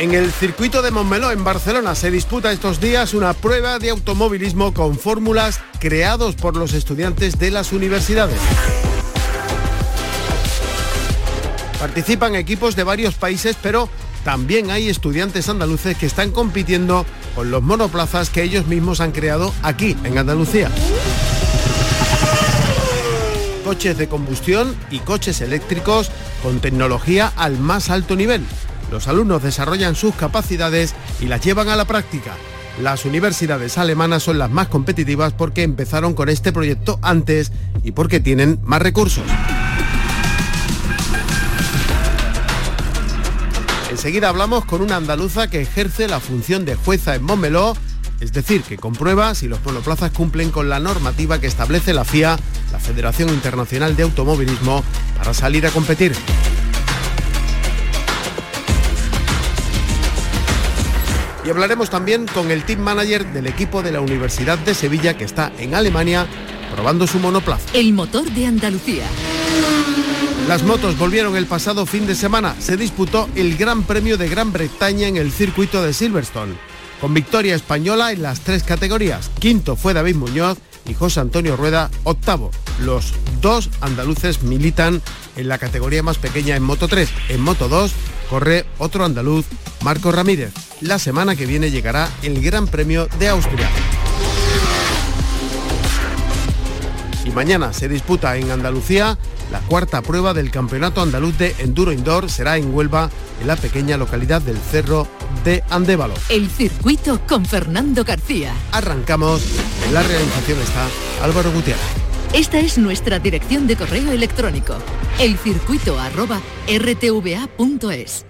En el circuito de Montmeló, en Barcelona, se disputa estos días una prueba de automovilismo con fórmulas creados por los estudiantes de las universidades. Participan equipos de varios países, pero también hay estudiantes andaluces que están compitiendo con los monoplazas que ellos mismos han creado aquí, en Andalucía. Coches de combustión y coches eléctricos con tecnología al más alto nivel los alumnos desarrollan sus capacidades y las llevan a la práctica. Las universidades alemanas son las más competitivas porque empezaron con este proyecto antes y porque tienen más recursos. Enseguida hablamos con una andaluza que ejerce la función de jueza en Montmeló, es decir, que comprueba si los monoplazas cumplen con la normativa que establece la FIA, la Federación Internacional de Automovilismo, para salir a competir. Y hablaremos también con el team manager del equipo de la Universidad de Sevilla que está en Alemania probando su monoplaza. El motor de Andalucía. Las motos volvieron el pasado fin de semana. Se disputó el Gran Premio de Gran Bretaña en el circuito de Silverstone, con victoria española en las tres categorías. Quinto fue David Muñoz y José Antonio Rueda octavo. Los dos andaluces militan en la categoría más pequeña en Moto 3. En Moto 2 corre otro andaluz, Marco Ramírez. La semana que viene llegará el Gran Premio de Austria. Y mañana se disputa en Andalucía la cuarta prueba del Campeonato Andaluz de Enduro Indoor. Será en Huelva, en la pequeña localidad del Cerro de Andévalo. El circuito con Fernando García. Arrancamos. En la realización está Álvaro Gutiérrez. Esta es nuestra dirección de correo electrónico, elcircuito@rtva.es.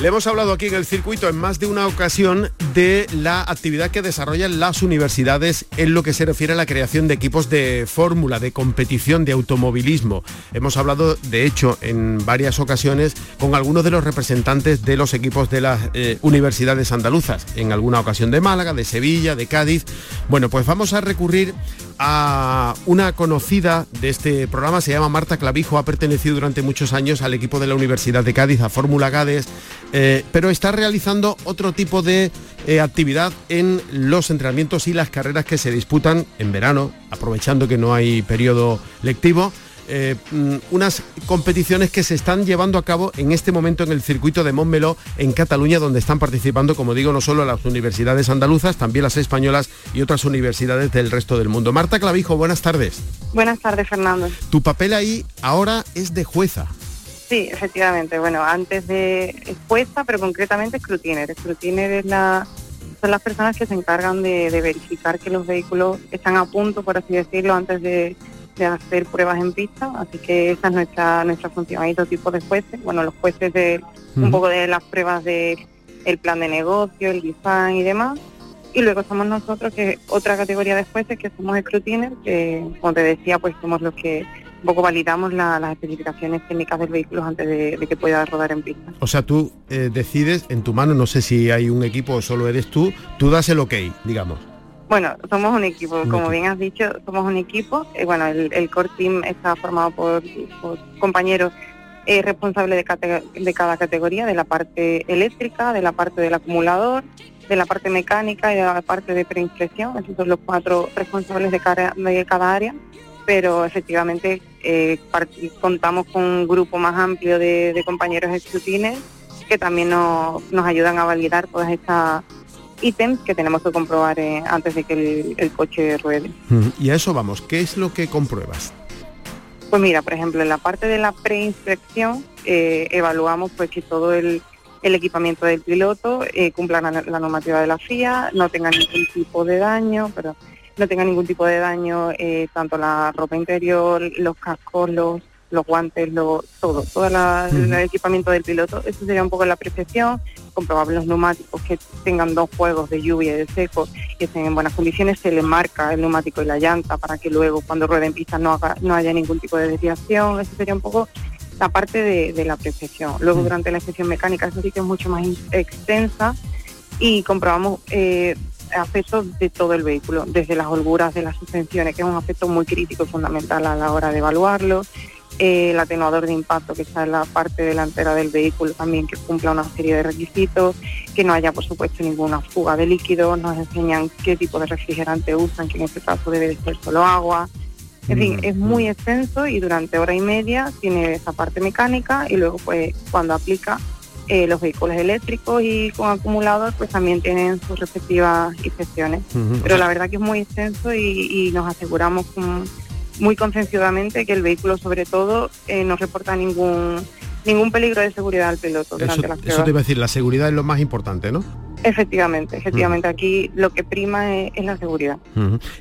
Le hemos hablado aquí en el circuito en más de una ocasión de la actividad que desarrollan las universidades en lo que se refiere a la creación de equipos de fórmula, de competición, de automovilismo. Hemos hablado, de hecho, en varias ocasiones con algunos de los representantes de los equipos de las eh, universidades andaluzas, en alguna ocasión de Málaga, de Sevilla, de Cádiz. Bueno, pues vamos a recurrir a una conocida de este programa, se llama Marta Clavijo, ha pertenecido durante muchos años al equipo de la Universidad de Cádiz, a Fórmula Gades, eh, pero está realizando otro tipo de eh, actividad en los entrenamientos y las carreras que se disputan en verano, aprovechando que no hay periodo lectivo eh, mm, unas competiciones que se están llevando a cabo en este momento en el circuito de Montmeló en Cataluña, donde están participando, como digo, no solo las universidades andaluzas, también las españolas y otras universidades del resto del mundo. Marta Clavijo, buenas tardes. Buenas tardes, Fernando. Tu papel ahí ahora es de jueza. Sí, efectivamente. Bueno, antes de jueza, pero concretamente scrutiner. Scrutiner es la, son las personas que se encargan de, de verificar que los vehículos están a punto, por así decirlo, antes de de hacer pruebas en pista, así que esa es nuestra nuestra función. Hay dos tipos de jueces, bueno, los jueces de un poco de las pruebas de el plan de negocio, el design y demás, y luego somos nosotros que otra categoría de jueces que somos scrutiners, que como te decía, pues somos los que un poco validamos las especificaciones técnicas del vehículo antes de, que pueda rodar en pista. O sea, tú eh, decides en tu mano, no sé si hay un equipo o solo eres tú, tú das el ok, digamos. Bueno, somos un equipo, como bien has dicho, somos un equipo. Eh, bueno, el, core team está formado por, compañeros eh, responsables de, cada categoría, de la parte eléctrica, de la parte del acumulador, de la parte mecánica y de la parte de preimpresión. Esos son los cuatro responsables de cada, de cada área. Pero efectivamente eh, contamos con un grupo más amplio de, compañeros escrutines que también nos, nos ayudan a validar todas estas ítems que tenemos que comprobar eh, antes de que el, coche ruede. Y a eso vamos, ¿qué es lo que compruebas? Pues mira, por ejemplo, en la parte de la preinspección eh, evaluamos pues que todo el, equipamiento del piloto eh, cumpla la, normativa de la FIA, no tenga ningún tipo de daño, pero no tenga ningún tipo de daño, eh, tanto la ropa interior, los cascos, los, los guantes, lo, todo, todo el equipamiento del piloto. Eso sería un poco la percepción. Comprobar los neumáticos que tengan dos juegos de lluvia y de seco, que estén en buenas condiciones, se le marca el neumático y la llanta para que luego cuando ruede en pista no, haga, no haya ningún tipo de desviación. Eso sería un poco la parte de, la percepción. Luego durante la inspección mecánica, eso sí que es mucho más extensa y comprobamos eh, aspectos de todo el vehículo, desde las holguras de las suspensiones, que es un aspecto muy crítico y fundamental a la hora de evaluarlo, eh, el atenuador de impacto que está en la parte delantera del vehículo también que cumpla una serie de requisitos, que no haya por supuesto ninguna fuga de líquido, nos enseñan qué tipo de refrigerante usan, que en este caso debe de ser solo agua. En fin, es muy extenso y durante hora y media tiene esa parte mecánica y luego pues cuando aplica eh, los vehículos eléctricos y con acumulador pues también tienen sus respectivas inspecciones. Pero la verdad que es muy extenso y, nos aseguramos muy concienciadamente que el vehículo sobre todo eh, no reporta ningún ningún peligro de seguridad al piloto durante eso, las pruebas. Eso te iba a decir, la seguridad es lo más importante, ¿no? Efectivamente, efectivamente. Aquí lo que prima es, la seguridad.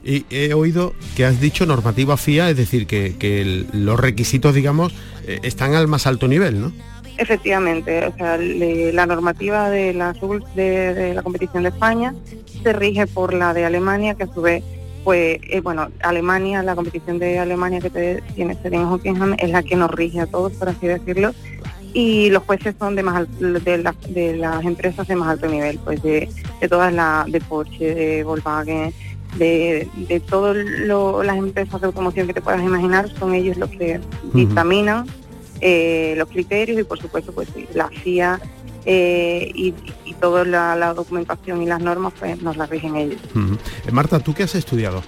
Y he oído que has dicho normativa FIA, es decir, que, los requisitos, digamos, eh, están al más alto nivel, ¿no? Efectivamente, o sea, la normativa de la, de, la competición de España se rige por la de Alemania, que a su vez, pues, eh, bueno, Alemania, la competición de Alemania que te, tiene en Hockenheim es la que nos rige a todos, por así decirlo, y los jueces son de más de, de las empresas de más alto nivel, pues de, todas las, de Porsche, de Volkswagen, de, de todas las empresas de automoción que te puedas imaginar, son ellos los que dictaminan eh, los criterios y por supuesto pues la FIA eh, y, toda la, documentación y las normas pues nos las rigen ellos. Marta, ¿tú qué has estudiado?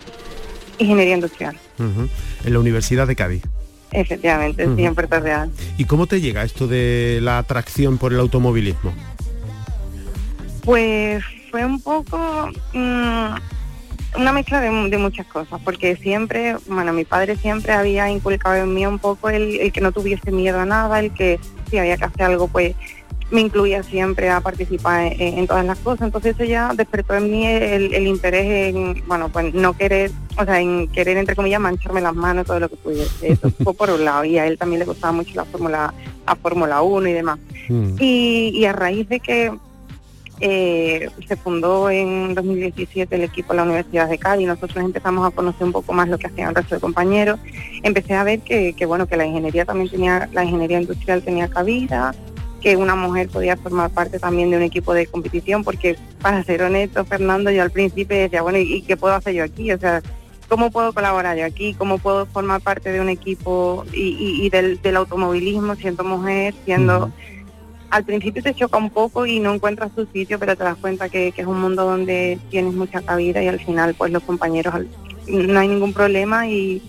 Ingeniería industrial. En la Universidad de Cádiz. Efectivamente, sí, en Puerto Real. ¿Y cómo te llega esto de la atracción por el automovilismo? Pues fue un poco... Mm, una mezcla de, muchas cosas, porque siempre, bueno, mi padre siempre había inculcado en mí un poco el, que no tuviese miedo a nada, el que si había que hacer algo, pues me incluía siempre a participar en, todas las cosas. Entonces eso ya despertó en mí el, interés en, bueno, pues no querer, o sea, en querer, entre comillas, mancharme las manos, todo lo que pudiese. Eso fue por un lado. Y a él también le gustaba mucho la Fórmula, la Fórmula 1 y demás. Mm. y a raíz de que eh, se fundó en 2017 el equipo de la Universidad de Cádiz. Nosotros empezamos a conocer un poco más lo que hacían el resto de compañeros. Empecé a ver que, bueno que la ingeniería también tenía, la ingeniería industrial tenía cabida, que una mujer podía formar parte también de un equipo de competición, porque para ser honesto, Fernando, yo al principio decía, bueno, ¿y, qué puedo hacer yo aquí? O sea, ¿cómo puedo colaborar yo aquí? ¿Cómo puedo formar parte de un equipo y, del, automovilismo siendo mujer, siendo al principio te choca un poco y no encuentras tu sitio, pero te das cuenta que, es un mundo donde tienes mucha cabida y al final pues los compañeros no hay ningún problema y,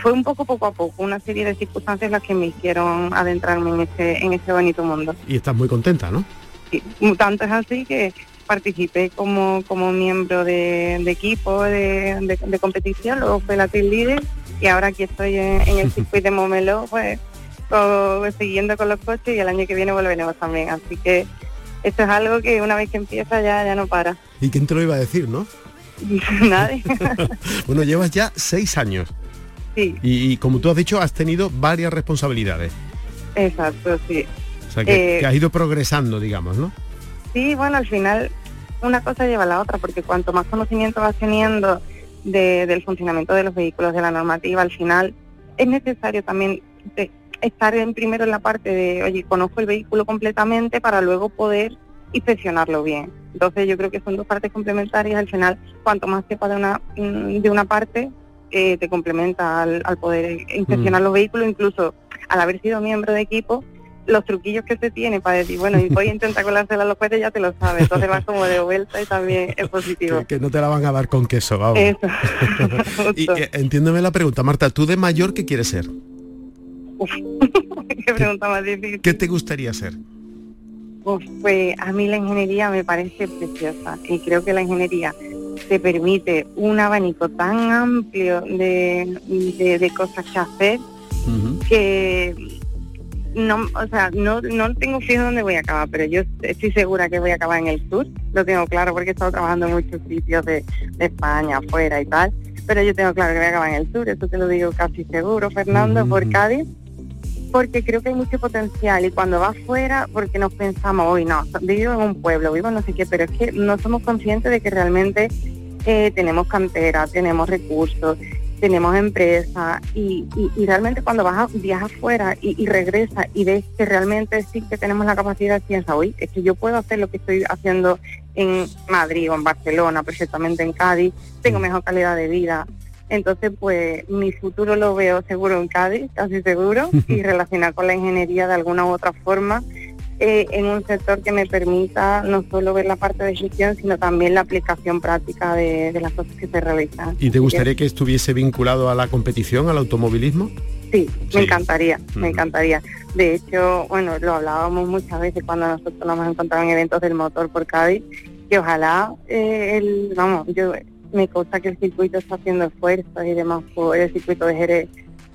fue un poco poco a poco, una serie de circunstancias las que me hicieron adentrarme en ese, en ese bonito mundo. Y estás muy contenta, ¿no? Sí, tanto es así que participé como, como miembro de, equipo de, competición, luego fui la team leader y ahora aquí estoy en, en el circuito de Momelo, pues siguiendo con los coches y el año que viene volveremos también. Así que esto es algo que una vez que empieza ya, ya no para. ¿Y quién te lo iba a decir, no? Nadie. bueno, llevas ya seis años. Sí. Y, como tú has dicho, has tenido varias responsabilidades. Exacto, sí. O sea, que, eh, has ido progresando, digamos, ¿no? Sí, bueno, al final una cosa lleva a la otra, porque cuanto más conocimiento vas teniendo del funcionamiento de los vehículos, de la normativa, al final es necesario también estar en primero en la parte de, oye, conozco el vehículo completamente para luego poder inspeccionarlo bien. Entonces yo creo que son dos partes complementarias. Al final, cuanto más sepa de una, mm, de una parte, eh, te complementa al, poder inspeccionar mm. los vehículos, incluso al haber sido miembro de equipo, los truquillos que se tiene para decir, bueno, y voy a intentar colársela a los jueces, ya te lo sabes. Entonces vas como de vuelta y también es positivo. Que, no te la van a dar con queso, vamos. Eso. y eh, entiéndeme la pregunta, Marta, ¿tú de mayor qué quieres ser? qué pregunta más difícil. ¿Qué te gustaría hacer? pues a mí la ingeniería me parece preciosa y creo que la ingeniería te permite un abanico tan amplio de, cosas que hacer que no, o sea, no, no tengo fijo dónde voy a acabar, pero yo estoy segura que voy a acabar en el sur, lo tengo claro porque he estado trabajando en muchos sitios de, España, afuera y tal, pero yo tengo claro que voy a acabar en el sur, eso te lo digo casi seguro, Fernando, por Cádiz, porque creo que hay mucho potencial y cuando vas fuera, porque nos pensamos, hoy no, vivo en un pueblo, vivo no sé qué, pero es que no somos conscientes de que realmente eh, tenemos cantera, tenemos recursos, tenemos empresa y, realmente cuando vas a, viajas afuera y, y regresas y ves que realmente sí que tenemos la capacidad, piensa, hoy es que yo puedo hacer lo que estoy haciendo en Madrid o en Barcelona, perfectamente en Cádiz, tengo mejor calidad de vida. Entonces, pues mi futuro lo veo seguro en Cádiz, casi seguro, y relacionado con la ingeniería de alguna u otra forma eh, en un sector que me permita no solo ver la parte de gestión, sino también la aplicación práctica de, las cosas que se realizan. ¿Y te gustaría que estuviese vinculado a la competición, al automovilismo? Sí, me encantaría, me encantaría. De hecho, bueno, lo hablábamos muchas veces cuando nosotros nos hemos encontrado en eventos del motor por Cádiz, que ojalá, eh, el, vamos, yo me consta que el circuito está haciendo esfuerzos y demás por el circuito de Jerez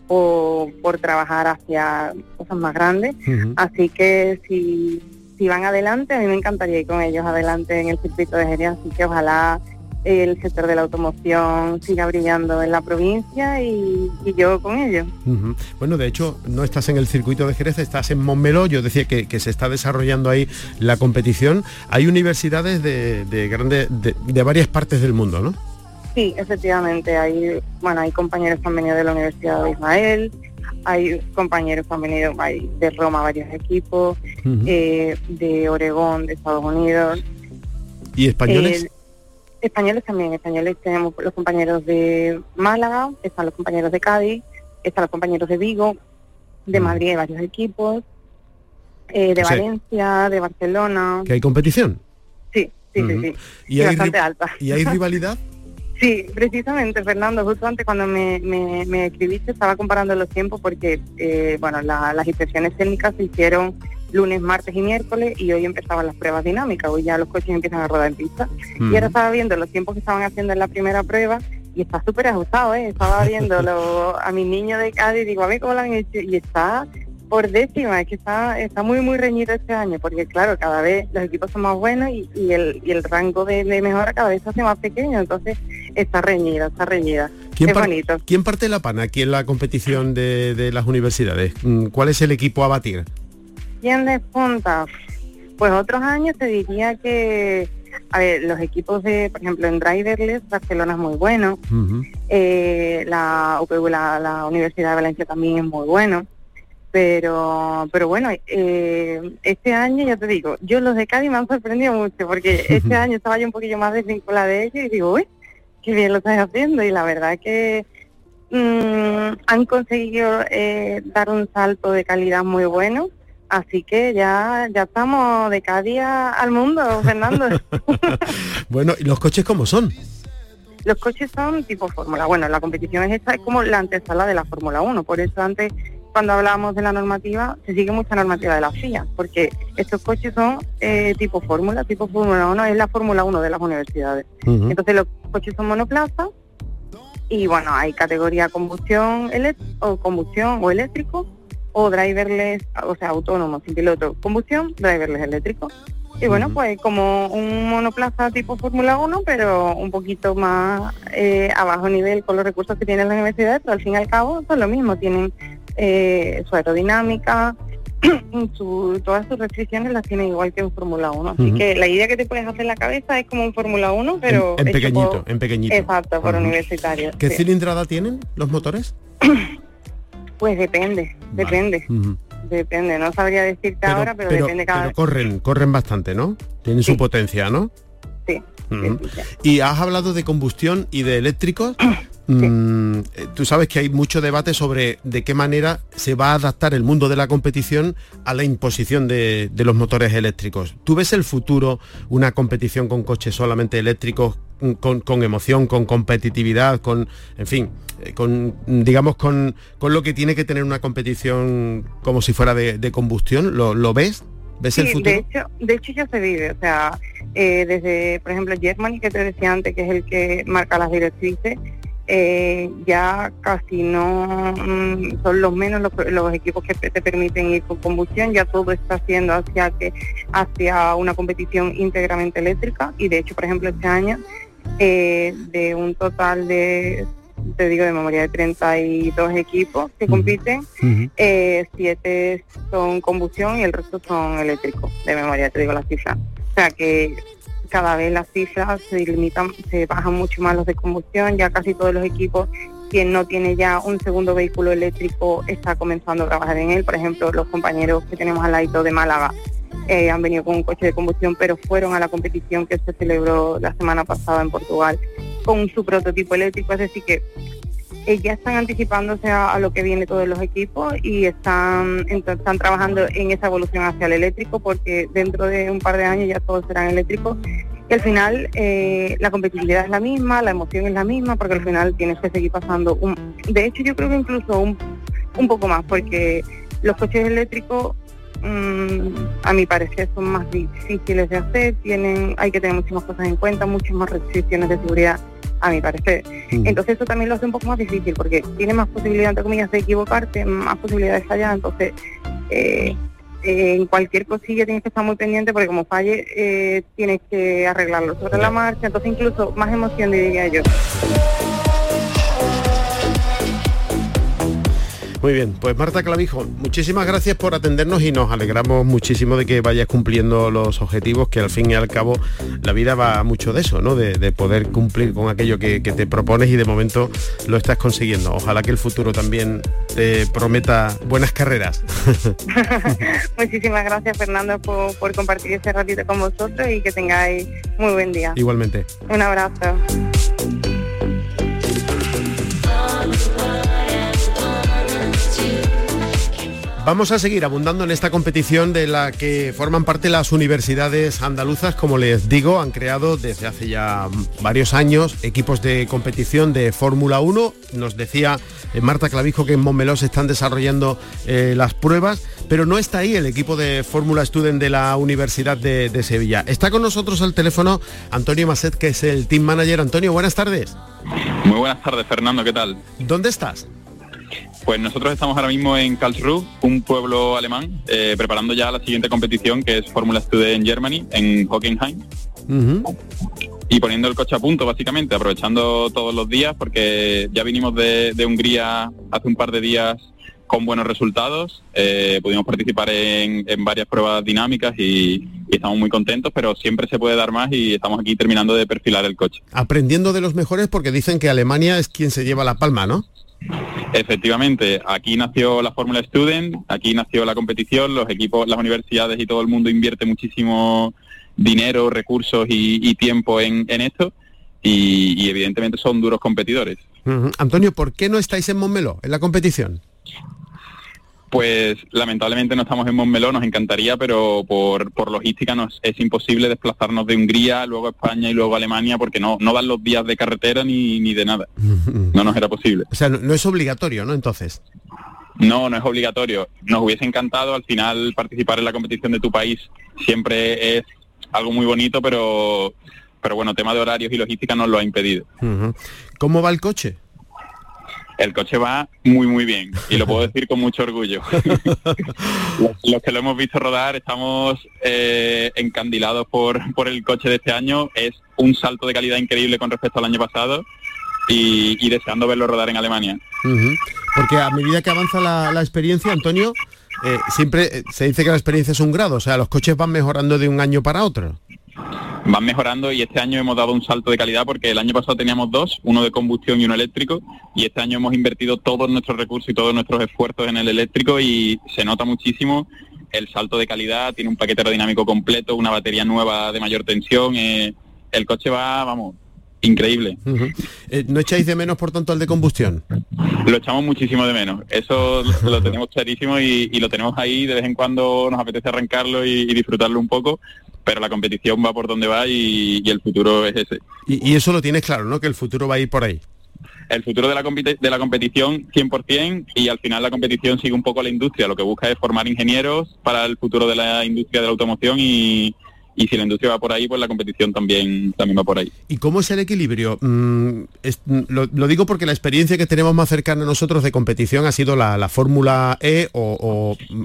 o por trabajar hacia cosas más grandes. Así que si, si van adelante, a mí me encantaría ir con ellos adelante en el circuito de Jerez, así que ojalá el sector de la automoción siga brillando en la provincia y, yo con ellos. Bueno, de hecho, no estás en el circuito de Jerez, estás en Montmeló, yo decía que, se está desarrollando ahí la competición. Hay universidades de, de, grande, de varias partes del mundo, ¿no? Sí, efectivamente, hay, bueno, hay compañeros que han venido de la Universidad de Israel, hay compañeros que han venido de Roma, varios equipos, eh, de Oregón, de Estados Unidos. ¿Y españoles? Eh, españoles también, españoles tenemos los compañeros de Málaga, están los compañeros de Cádiz, están los compañeros de Vigo, de Madrid hay varios equipos, eh, de Valencia, de Barcelona. ¿Que hay competición? Sí, sí, sí, sí. ¿Y, hay bastante alta. ¿Y hay rivalidad? Sí, precisamente, Fernando, justo antes cuando me, me, escribiste estaba comparando los tiempos porque, eh, bueno, las inspecciones técnicas se hicieron lunes, martes y miércoles y hoy empezaban las pruebas dinámicas, hoy ya los coches empiezan a rodar en pista. Y ahora estaba viendo los tiempos que estaban haciendo en la primera prueba y está súper ajustado, ¿eh? Estaba viendo a mi niño de Cádiz y digo, a mí cómo lo han hecho y está por décima, es que está, está muy muy reñido este año, porque claro, cada vez los equipos son más buenos y, el, y el rango de, mejora cada vez se hace más pequeño, entonces está reñida, está reñida. ¿Quién, bonito. ¿Quién parte la pana aquí en la competición de, las universidades? Mm, ¿Cuál es el equipo a batir? ¿Quién despunta? Pues otros años te diría que, a ver, los equipos de, por ejemplo, en Driverless, Barcelona es muy bueno, eh, la UPV, la, la Universidad de Valencia también es muy bueno. Pero pero bueno eh, este año ya te digo yo los de Cádiz me han sorprendido mucho porque este año estaba yo un poquillo más desvinculada de ellos y digo uy qué bien lo estás haciendo y la verdad que mm, han conseguido eh, dar un salto de calidad muy bueno así que ya ya estamos de cada día al mundo Fernando bueno y los coches cómo son los coches son tipo Fórmula. Bueno, la competición es esta, es como la antesala de la Fórmula 1. Por eso antes cuando hablábamos de la normativa, se sigue mucha normativa de la FIA, porque estos coches son eh, tipo fórmula, tipo Fórmula 1, es la Fórmula 1 de las universidades. Entonces los coches son monoplazas y bueno, hay categoría combustión o combustión o eléctrico o driverless, o sea, autónomo, sin piloto, combustión, driverless eléctrico. Y bueno, pues como un monoplaza tipo Fórmula 1, pero un poquito más eh, a bajo nivel con los recursos que tienen las universidades, pero al fin y al cabo son lo mismo, tienen eh, su aerodinámica, su, todas sus restricciones las tiene igual que un Fórmula 1. Así que la idea que te puedes hacer en la cabeza es como un Fórmula 1, pero... En, pequeñito, en pequeñito. Exacto, por universitario. ¿Qué cilindrada tienen los motores? pues depende, depende. Depende, no sabría decirte ahora, pero, depende cada Pero corren, corren bastante, ¿no? Tienen su potencia, ¿no? Sí. Y has hablado de combustión y de eléctricos. Mm, eh, tú sabes que hay mucho debate sobre de qué manera se va a adaptar el mundo de la competición a la imposición de, los motores eléctricos. ¿Tú ves el futuro una competición con coches solamente eléctricos, mm, con, emoción, con competitividad, con, en fin, eh, con, digamos, con, lo que tiene que tener una competición como si fuera de, combustión? ¿Lo, ves? ¿Ves el futuro? De hecho, de hecho ya se vive, o sea, eh, desde, por ejemplo, Germany, que te decía antes, que es el que marca las directrices, eh, ya casi no mm, son los menos los, equipos que te permiten ir con combustión, ya todo está haciendo hacia que hacia una competición íntegramente eléctrica y de hecho, por ejemplo, este año eh, de un total de te digo de memoria de 32 equipos que compiten, eh, siete son combustión y el resto son eléctricos, de memoria te digo la cifra. O sea que cada vez las cifras se limitan, se bajan mucho más los de combustión, ya casi todos los equipos, quien no tiene ya un segundo vehículo eléctrico está comenzando a trabajar en él, por ejemplo, los compañeros que tenemos al lado de Málaga eh, han venido con un coche de combustión, pero fueron a la competición que se celebró la semana pasada en Portugal con su prototipo eléctrico, es decir que ya están anticipándose a, lo que viene todos los equipos y están, están trabajando en esa evolución hacia el eléctrico porque dentro de un par de años ya todos serán eléctricos. Y al final eh, la competitividad es la misma, la emoción es la misma porque al final tienes que seguir pasando un, de hecho yo creo que incluso un, un poco más porque los coches eléctricos a mi parecer son más difíciles de hacer, tienen, hay que tener muchas cosas en cuenta, muchas más restricciones de seguridad a mi parecer. Mm. Entonces eso también lo hace un poco más difícil porque tiene más posibilidad, entre comillas, de equivocarte, más posibilidades de fallar, entonces eh, en cualquier cosilla tienes que estar muy pendiente porque como falle eh, tienes que arreglarlo sobre la marcha, entonces incluso más emoción diría yo. Muy bien, pues Marta Clavijo, muchísimas gracias por atendernos y nos alegramos muchísimo de que vayas cumpliendo los objetivos, que al fin y al cabo la vida va mucho de eso, ¿no? De, poder cumplir con aquello que, te propones y de momento lo estás consiguiendo. Ojalá que el futuro también te prometa buenas carreras. muchísimas gracias Fernando por, por compartir este ratito con vosotros y que tengáis muy buen día. Igualmente. Un abrazo. Vamos a seguir abundando en esta competición de la que forman parte las universidades andaluzas. Como les digo, han creado desde hace ya varios años equipos de competición de Fórmula 1. Nos decía eh, Marta Clavijo que en Montmeló se están desarrollando eh, las pruebas, pero no está ahí el equipo de Fórmula Student de la Universidad de, de Sevilla. Está con nosotros al teléfono Antonio Masset, que es el team manager. Antonio, buenas tardes. Muy buenas tardes, Fernando, ¿qué tal? ¿Dónde estás? Pues nosotros estamos ahora mismo en Karlsruhe, un pueblo alemán, eh, preparando ya la siguiente competición que es Fórmula Student Germany en Hockenheim. Y poniendo el coche a punto, básicamente, aprovechando todos los días, porque ya vinimos de, Hungría hace un par de días con buenos resultados. Eh, pudimos participar en, varias pruebas dinámicas y, y, estamos muy contentos, pero siempre se puede dar más y estamos aquí terminando de perfilar el coche. Aprendiendo de los mejores porque dicen que Alemania es quien se lleva la palma, ¿no? Efectivamente, aquí nació la Fórmula Student, aquí nació la competición, los equipos, las universidades y todo el mundo invierte muchísimo dinero, recursos y, tiempo en, esto y, evidentemente son duros competidores. Antonio, ¿por qué no estáis en Montmeló, en la competición? Pues lamentablemente no estamos en Montmeló, nos encantaría, pero por, por logística nos es imposible desplazarnos de Hungría, luego a España y luego a Alemania, porque no, no dan los días de carretera ni, ni de nada. No nos era posible. O sea, no, es obligatorio, ¿no? Entonces. No, no es obligatorio. Nos hubiese encantado al final participar en la competición de tu país. Siempre es algo muy bonito, pero, pero bueno, tema de horarios y logística nos lo ha impedido. ¿Cómo va el coche? El coche va muy muy bien y lo puedo decir con mucho orgullo. los, que lo hemos visto rodar estamos eh, encandilados por, por el coche de este año. Es un salto de calidad increíble con respecto al año pasado y, deseando verlo rodar en Alemania. Porque a medida que avanza la, experiencia, Antonio, eh, siempre eh, se dice que la experiencia es un grado, o sea, los coches van mejorando de un año para otro van mejorando y este año hemos dado un salto de calidad porque el año pasado teníamos dos, uno de combustión y uno eléctrico, y este año hemos invertido todos nuestros recursos y todos nuestros esfuerzos en el eléctrico y se nota muchísimo. El salto de calidad, tiene un paquete aerodinámico completo, una batería nueva de mayor tensión, eh, el coche va, vamos, increíble. Eh, ¿No echáis de menos, por tanto, al de combustión? Lo echamos muchísimo de menos. Eso lo tenemos clarísimo y, lo tenemos ahí. De vez en cuando nos apetece arrancarlo y, disfrutarlo un poco, pero la competición va por donde va y, el futuro es ese. Y, eso lo tienes claro, ¿no? Que el futuro va a ir por ahí. El futuro de la, de la competición 100% y al final la competición sigue un poco a la industria. Lo que busca es formar ingenieros para el futuro de la industria de la automoción y, y si la industria va por ahí, pues la competición también, también va por ahí. ¿Y cómo es el equilibrio? Mm, lo, digo porque la experiencia que tenemos más cercana a nosotros de competición ha sido la, Fórmula E o, mm,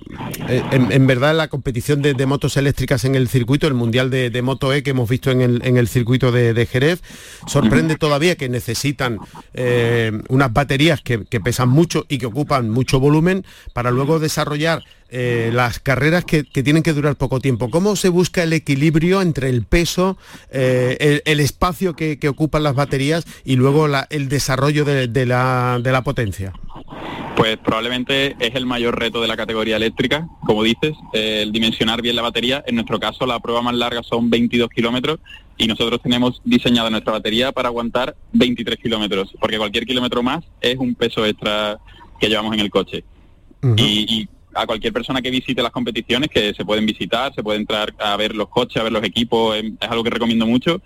eh, en, verdad la competición de, motos eléctricas en el circuito, el Mundial de, Moto E que hemos visto en el, circuito de, Jerez. Sorprende todavía que necesitan eh, unas baterías que pesan mucho y que ocupan mucho volumen para luego desarrollar eh, las carreras que, tienen que durar poco tiempo. ¿Cómo se busca el equilibrio entre el peso, eh, el, espacio que, ocupan las baterías y luego el desarrollo de, la, potencia? Pues probablemente es el mayor reto de la categoría eléctrica, como dices, el dimensionar bien la batería. En nuestro caso, la prueba más larga son 22 kilómetros y nosotros tenemos diseñada nuestra batería para aguantar 23 kilómetros, porque cualquier kilómetro más es un peso extra que llevamos en el coche. y a cualquier persona que visite las competiciones, que se pueden visitar, se puede entrar a ver los coches, a ver los equipos, es algo que recomiendo mucho,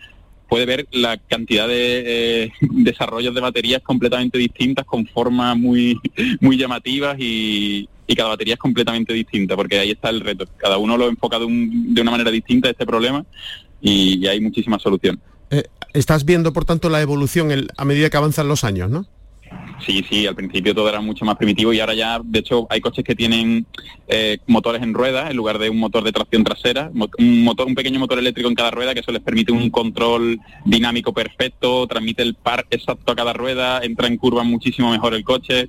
puede ver la cantidad de eh, desarrollos de baterías completamente distintas, con formas muy, muy llamativas y, cada batería es completamente distinta, porque ahí está el reto. Cada uno lo enfoca de, una manera distinta este problema y, hay muchísimas soluciones. Eh, estás viendo, por tanto, la evolución a medida que avanzan los años, ¿no? Sí, sí, al principio todo era mucho más primitivo y ahora ya, de hecho, hay coches que tienen eh, motores en ruedas en lugar de un motor de tracción trasera, un motor, un pequeño motor eléctrico en cada rueda que eso les permite un control dinámico perfecto, transmite el par exacto a cada rueda, entra en curva muchísimo mejor el coche.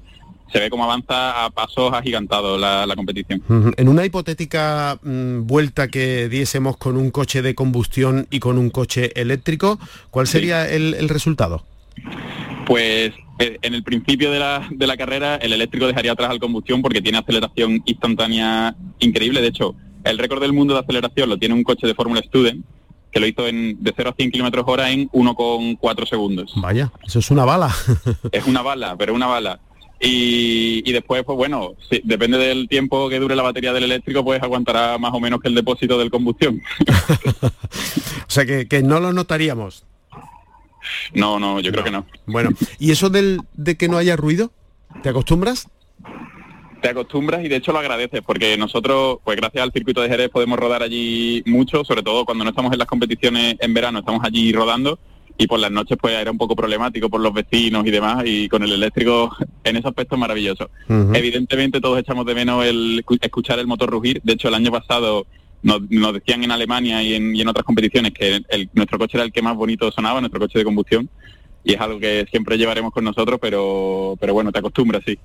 Se ve cómo avanza a pasos agigantados la, competición. En una hipotética mm, vuelta que diésemos con un coche de combustión y con un coche eléctrico, ¿cuál sería el resultado? Pues en el principio de la, de la carrera el eléctrico dejaría atrás al combustión porque tiene aceleración instantánea increíble. De hecho, el récord del mundo de aceleración lo tiene un coche de Fórmula Student que lo hizo en, de 0 a 100 kilómetros hora en 1,4 segundos. Vaya, eso es una bala. es una bala, pero una bala. Y, y después, pues bueno, depende del tiempo que dure la batería del eléctrico, pues aguantará más o menos que el depósito del combustión. o sea que, que no lo notaríamos. No, no, yo creo que no. Bueno, ¿y eso del, de que no haya ruido? ¿Te acostumbras? Te acostumbras y de hecho lo agradeces porque nosotros, pues gracias al circuito de Jerez podemos rodar allí mucho, sobre todo cuando no estamos en las competiciones en verano, estamos allí rodando y por las noches pues era un poco problemático por los vecinos y demás y con el eléctrico en ese aspecto maravilloso. Evidentemente todos echamos de menos el escuchar el motor rugir, de hecho el año pasado nos, decían en Alemania y en, otras competiciones que nuestro coche era el que más bonito sonaba, nuestro coche de combustión, y es algo que siempre llevaremos con nosotros, pero, pero bueno, te acostumbras, sí.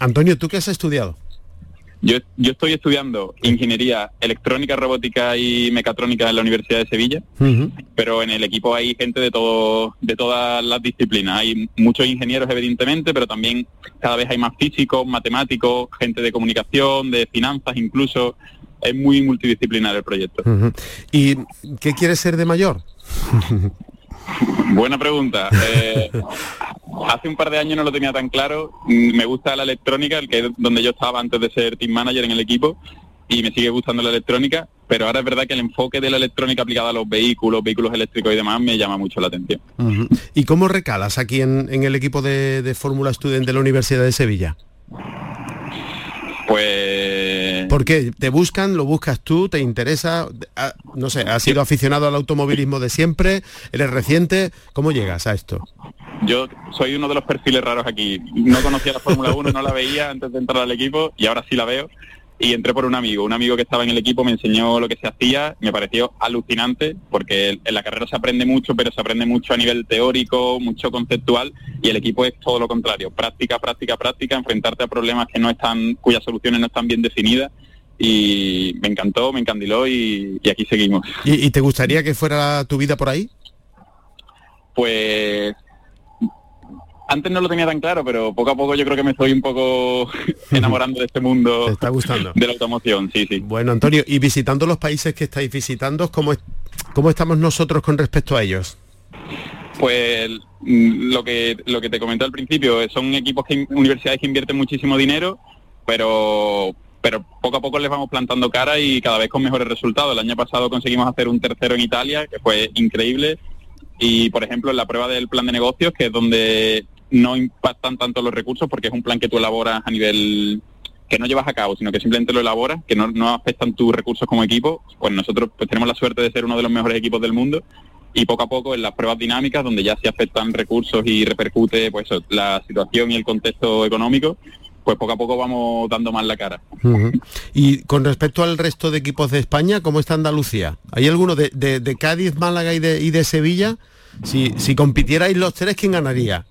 Antonio, ¿tú qué has estudiado? Yo, yo estoy estudiando ingeniería electrónica, robótica y mecatrónica en la Universidad de Sevilla, pero en el equipo hay gente de todo, de todas las disciplinas. Hay muchos ingenieros, evidentemente, pero también cada vez hay más físicos, matemáticos, gente de comunicación, de finanzas incluso es muy multidisciplinar el proyecto. ¿Y qué quieres ser de mayor? Buena pregunta. Eh, hace un par de años no lo tenía tan claro. Mm, me gusta la electrónica, el que es donde yo estaba antes de ser team manager en el equipo, y me sigue gustando la electrónica, pero ahora es verdad que el enfoque de la electrónica aplicada a los vehículos, vehículos eléctricos y demás me llama mucho la atención. ¿Y cómo recalas aquí en, el equipo de, de Fórmula Student de la Universidad de Sevilla? Pues... ¿Por qué? ¿Te buscan? ¿Lo buscas tú? ¿Te interesa? Ah, no sé, ¿has sido aficionado al automovilismo de siempre? ¿Eres reciente? ¿Cómo llegas a esto? Yo soy uno de los perfiles raros aquí. No conocía la Fórmula 1, no la veía antes de entrar al equipo y ahora sí la veo y entré por un amigo. Un amigo que estaba en el equipo me enseñó lo que se hacía, me pareció alucinante porque en la carrera se aprende mucho, pero se aprende mucho a nivel teórico, mucho conceptual y el equipo es todo lo contrario, práctica, práctica, práctica, enfrentarte a problemas que no están, cuyas soluciones no están bien definidas y me encantó, me encandiló y, aquí seguimos. ¿Y, ¿Y te gustaría que fuera tu vida por ahí? Pues antes no lo tenía tan claro, pero poco a poco yo creo que me estoy un poco enamorando de este mundo. está gustando? De la automoción, sí, sí. Bueno, Antonio, y visitando los países que estáis visitando, ¿cómo, cómo estamos nosotros con respecto a ellos? Pues mm, lo que lo que te comenté al principio, son equipos que universidades que invierten muchísimo dinero, pero pero poco a poco les vamos plantando cara y cada vez con mejores resultados. El año pasado conseguimos hacer un tercero en Italia, que fue increíble. Y, por ejemplo, en la prueba del plan de negocios, que es donde no impactan tanto los recursos porque es un plan que tú elaboras a nivel que no llevas a cabo, sino que simplemente lo elaboras, que no, no afectan tus recursos como equipo, pues nosotros pues tenemos la suerte de ser uno de los mejores equipos del mundo y poco a poco en las pruebas dinámicas, donde ya se afectan recursos y repercute pues la situación y el contexto económico, pues poco a poco vamos dando más la cara. Y con respecto al resto de equipos de España, ¿cómo está Andalucía? ¿Hay alguno de, de, Cádiz, Málaga y de, y de Sevilla? Si, si compitierais los tres, ¿quién ganaría?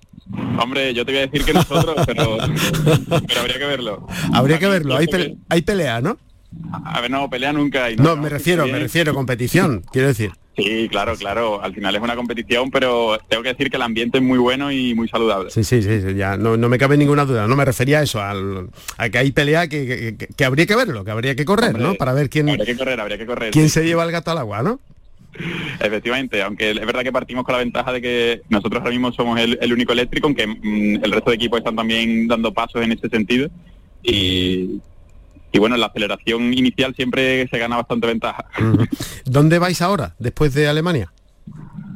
Hombre, yo te voy a decir que nosotros, pero, pero habría que verlo. Habría que verlo, hay, hay pelea, ¿no? A ver, no, pelea nunca hay. No, me refiero, me refiero, competición, quiero decir. Sí, claro, claro. Al final es una competición, pero tengo que decir que el ambiente es muy bueno y muy saludable. Sí, sí, sí, ya no, me cabe ninguna duda. No me refería a eso, a que hay pelea que, habría que verlo, que habría que correr, ¿no? Para ver quién. Habría que correr, habría que correr. ¿Quién se lleva el gato al agua, no? Efectivamente, aunque es verdad que partimos con la ventaja de que nosotros ahora mismo somos el, único eléctrico, aunque mm, el resto de equipos están también dando pasos en ese sentido. Y, y bueno, la aceleración inicial siempre se gana bastante ventaja. ¿Dónde vais ahora, después de Alemania?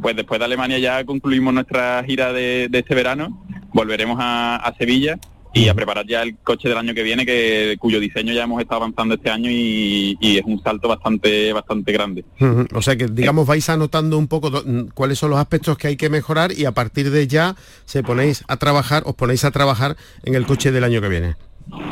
Pues después de Alemania ya concluimos nuestra gira de, este verano, volveremos a, Sevilla y a preparar ya el coche del año que viene, que cuyo diseño ya hemos estado avanzando este año y, es un salto bastante bastante grande. O sea que digamos vais anotando un poco cuáles son los aspectos que hay que mejorar y a partir de ya se ponéis a trabajar, os ponéis a trabajar en el coche del año que viene.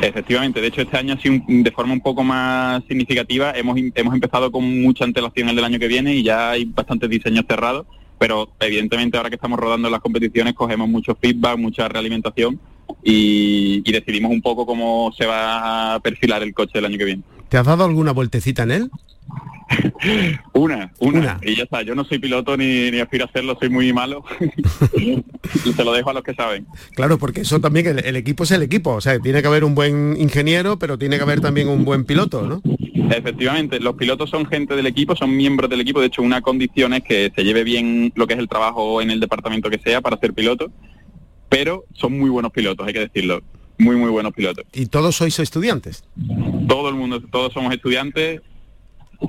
Efectivamente, de hecho este año sí de forma un poco más significativa hemos, hemos empezado con mucha antelación el del año que viene y ya hay bastantes diseños cerrados, pero evidentemente ahora que estamos rodando las competiciones cogemos mucho feedback, mucha realimentación y, y decidimos un poco cómo se va a perfilar el coche del año que viene. ¿Te has dado alguna vueltecita en él? una, una, Y ya está, yo no soy piloto ni, ni aspiro a hacerlo, soy muy malo. Se lo dejo a los que saben. Claro, porque eso también, el, equipo es el equipo. O sea, tiene que haber un buen ingeniero, pero tiene que haber también un buen piloto, ¿no? Efectivamente, los pilotos son gente del equipo, son miembros del equipo. De hecho, una condición es que se lleve bien lo que es el trabajo en el departamento que sea para ser piloto. Pero son muy buenos pilotos, hay que decirlo muy muy buenos pilotos. ¿Y todos sois estudiantes? Todo el mundo, todos somos estudiantes,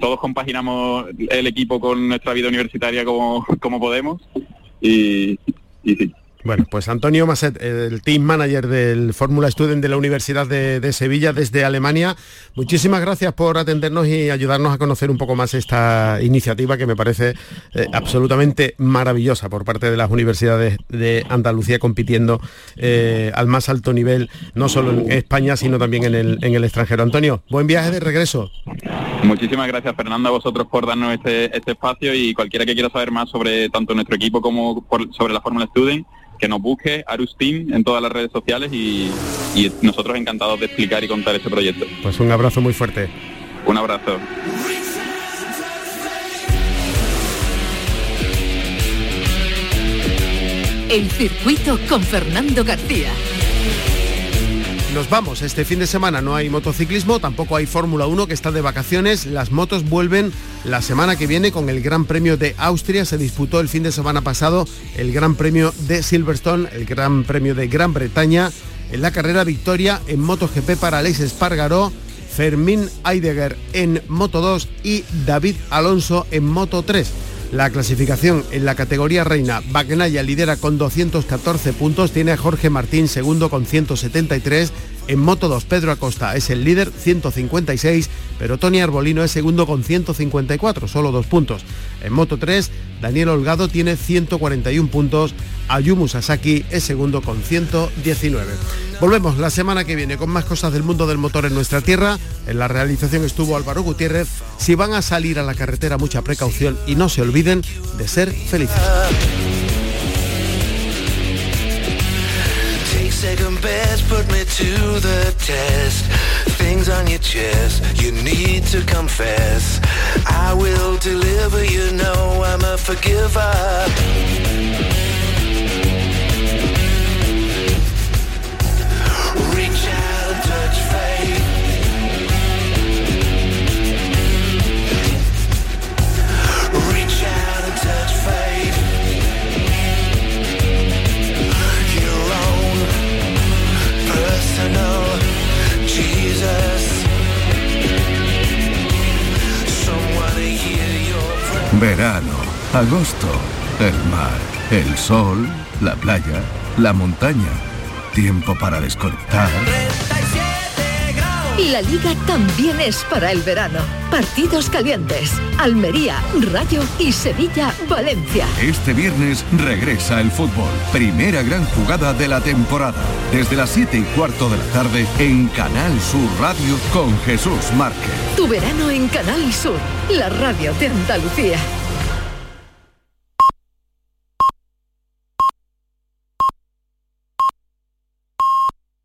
todos compaginamos el equipo con nuestra vida universitaria como, como podemos y, y sí. Bueno, pues Antonio Masset, el team manager del Fórmula Student de la Universidad de, Sevilla desde Alemania, muchísimas gracias por atendernos y ayudarnos a conocer un poco más esta iniciativa que me parece eh, absolutamente maravillosa por parte de las universidades de Andalucía compitiendo eh, al más alto nivel, no solo en España, sino también en el, en el extranjero. Antonio, buen viaje de regreso. Muchísimas gracias Fernando a vosotros por darnos este, este espacio y cualquiera que quiera saber más sobre tanto nuestro equipo como sobre la Fórmula Student que nos busque Arustin en todas las redes sociales y, nosotros encantados de explicar y contar este proyecto. Pues un abrazo muy fuerte. Un abrazo. El circuito con Fernando García. Nos vamos, este fin de semana no hay motociclismo, tampoco hay Fórmula 1 que está de vacaciones, las motos vuelven la semana que viene con el Gran Premio de Austria, se disputó el fin de semana pasado el Gran Premio de Silverstone, el Gran Premio de Gran Bretaña, en la carrera victoria en MotoGP para Alex Espargaró, Fermín Heidegger en Moto 2 y David Alonso en Moto 3. La clasificación en la categoría reina, Bagnaya lidera con 214 puntos, tiene a Jorge Martín segundo con 173, en Moto 2 Pedro Acosta es el líder, 156, pero Tony Arbolino es segundo con 154, solo dos puntos. En Moto 3, Daniel Holgado tiene 141 puntos, Ayumu Sasaki es segundo con 119. Volvemos la semana que viene con más cosas del mundo del motor en nuestra tierra. En la realización estuvo Álvaro Gutiérrez. Si van a salir a la carretera, mucha precaución y no se olviden de ser felices. Second best put me to the test. Things on your chest you need to confess. I will deliver you know I'm a forgiver agosto, el mar, el sol, la playa, la montaña Tiempo para desconectar. 37 grados. Y la liga también es para el verano. Partidos calientes. Almería, Rayo y Sevilla, Valencia. Este viernes regresa el fútbol. Primera gran jugada de la temporada. Desde las 7 y cuarto de la tarde en Canal Sur Radio con Jesús Márquez. Tu verano en Canal Sur, la radio de Andalucía.